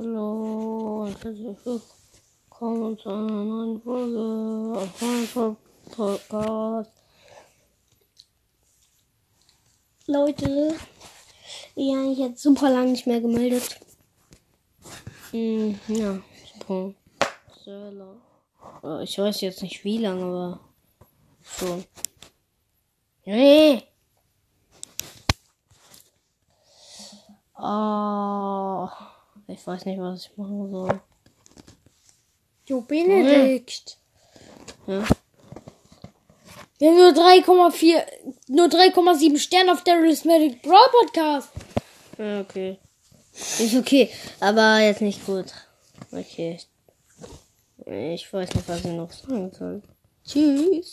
Hallo und herzlich willkommen zu einer neuen Folge auf meinem Podcast. Leute, ich habe super lange nicht mehr gemeldet. Hm, ja. Äh, Ich weiß jetzt nicht wie lange, aber schon. Nee. Oh, ich weiß nicht, was ich machen soll. Jo, Benedikt. Ja. Wir haben nur 3,4, nur 3,7 Sterne auf der Rhythmic Brawl Podcast. Ja, okay. Ist okay, aber jetzt nicht gut. Okay. Ich weiß nicht, was ich noch sagen soll. Tschüss.